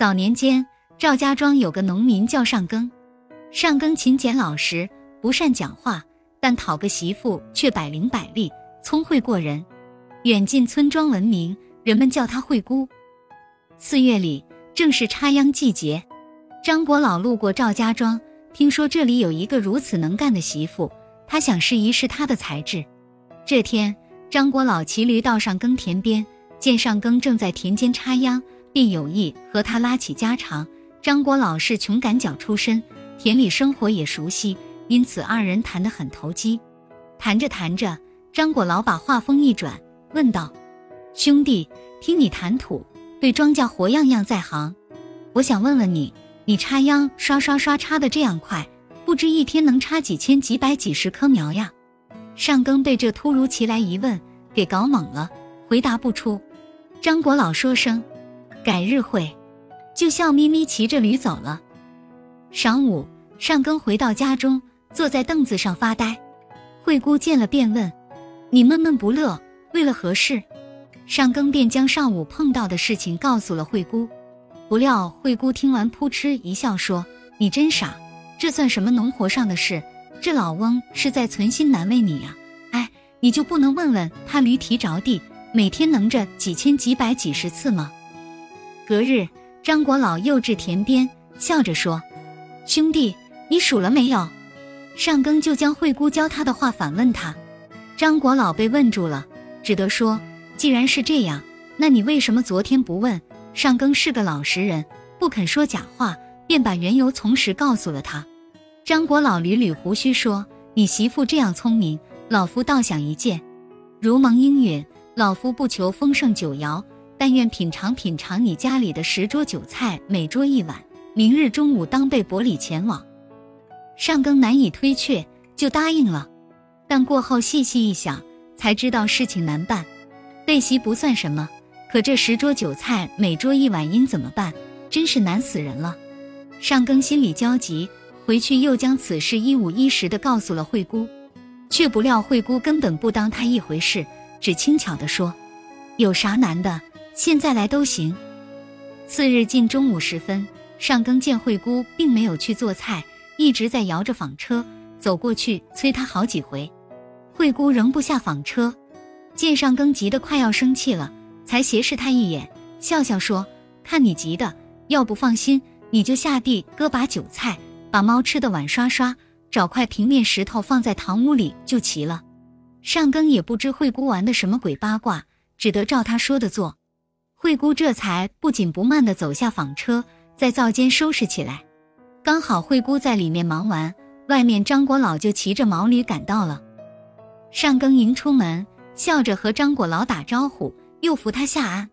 早年间，赵家庄有个农民叫上庚，上庚勤俭老实，不善讲话，但讨个媳妇却百灵百俐，聪慧过人，远近村庄闻名，人们叫他惠姑。四月里正是插秧季节，张国老路过赵家庄，听说这里有一个如此能干的媳妇，他想试一试她的才智。这天，张国老骑驴到上庚田边，见上庚正在田间插秧。便有意和他拉起家常。张国老是穷赶脚出身，田里生活也熟悉，因此二人谈得很投机。谈着谈着，张果老把话锋一转，问道：“兄弟，听你谈吐，对庄稼活样样在行。我想问问你，你插秧刷刷刷插的这样快，不知一天能插几千、几百、几十棵苗呀？”上庚被这突如其来一问给搞懵了，回答不出。张国老说声。改日会，就笑眯眯骑着驴走了。晌午，上庚回到家中，坐在凳子上发呆。惠姑见了，便问：“你闷闷不乐，为了何事？”上庚便将上午碰到的事情告诉了惠姑。不料惠姑听完，扑哧一笑，说：“你真傻，这算什么农活上的事？这老翁是在存心难为你呀！哎，你就不能问问他驴蹄着地，每天能着几千、几百、几十次吗？”隔日，张国老又至田边，笑着说：“兄弟，你数了没有？”上庚就将惠姑教他的话反问他。张国老被问住了，只得说：“既然是这样，那你为什么昨天不问？”上庚是个老实人，不肯说假话，便把缘由从实告诉了他。张国老捋捋胡须说：“你媳妇这样聪明，老夫倒想一件。如蒙应允，老夫不求丰盛酒肴。”但愿品尝品尝你家里的十桌酒菜，每桌一碗。明日中午当备薄礼前往。上庚难以推却，就答应了。但过后细细一想，才知道事情难办。备席不算什么，可这十桌酒菜，每桌一碗，应怎么办？真是难死人了。上庚心里焦急，回去又将此事一五一十的告诉了惠姑，却不料惠姑根本不当他一回事，只轻巧的说：“有啥难的？”现在来都行。次日近中午时分，上庚见惠姑并没有去做菜，一直在摇着纺车，走过去催他好几回。惠姑仍不下纺车，见上庚急得快要生气了，才斜视他一眼，笑笑说：“看你急的，要不放心，你就下地割把韭菜，把猫吃的碗刷刷，找块平面石头放在堂屋里就齐了。”上庚也不知惠姑玩的什么鬼八卦，只得照他说的做。惠姑这才不紧不慢地走下纺车，在灶间收拾起来。刚好惠姑在里面忙完，外面张果老就骑着毛驴赶到了。上庚迎出门，笑着和张果老打招呼，又扶他下鞍。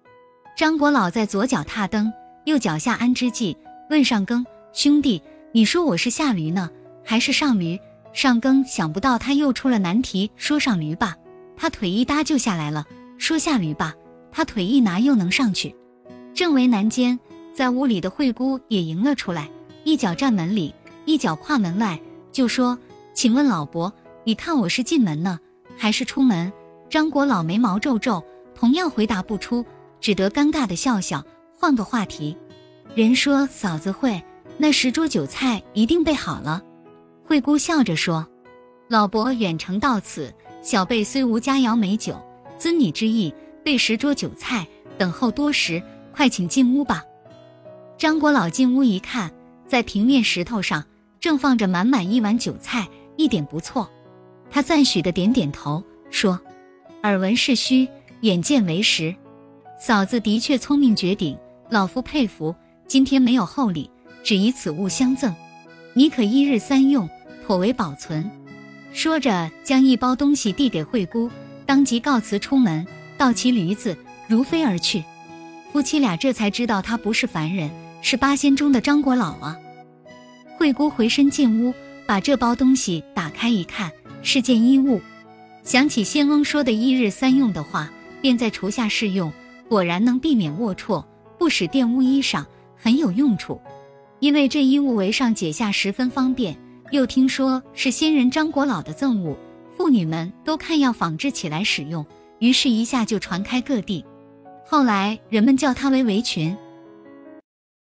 张果老在左脚踏蹬，右脚下鞍之际，问上庚：“兄弟，你说我是下驴呢，还是上驴？”上庚想不到他又出了难题，说上驴吧，他腿一搭就下来了；说下驴吧。他腿一拿又能上去，正为难间，在屋里的惠姑也迎了出来，一脚站门里，一脚跨门外，就说：“请问老伯，你看我是进门呢，还是出门？”张国老眉毛皱皱，同样回答不出，只得尴尬的笑笑，换个话题。人说嫂子会，那十桌酒菜一定备好了。惠姑笑着说：“老伯远程到此，小辈虽无佳肴美酒，遵你之意。”备十桌酒菜，等候多时，快请进屋吧。张国老进屋一看，在平面石头上正放着满满一碗酒菜，一点不错。他赞许的点点头，说：“耳闻是虚，眼见为实。嫂子的确聪明绝顶，老夫佩服。今天没有厚礼，只以此物相赠，你可一日三用，妥为保存。”说着，将一包东西递给惠姑，当即告辞出门。倒骑驴子如飞而去，夫妻俩这才知道他不是凡人，是八仙中的张果老啊。惠姑回身进屋，把这包东西打开一看，是件衣物。想起仙翁说的一日三用的话，便在厨下试用，果然能避免龌龊，不使玷污衣裳，很有用处。因为这衣物围上解下十分方便，又听说是仙人张果老的赠物，妇女们都看要仿制起来使用。于是，一下就传开各地。后来，人们叫它为围裙。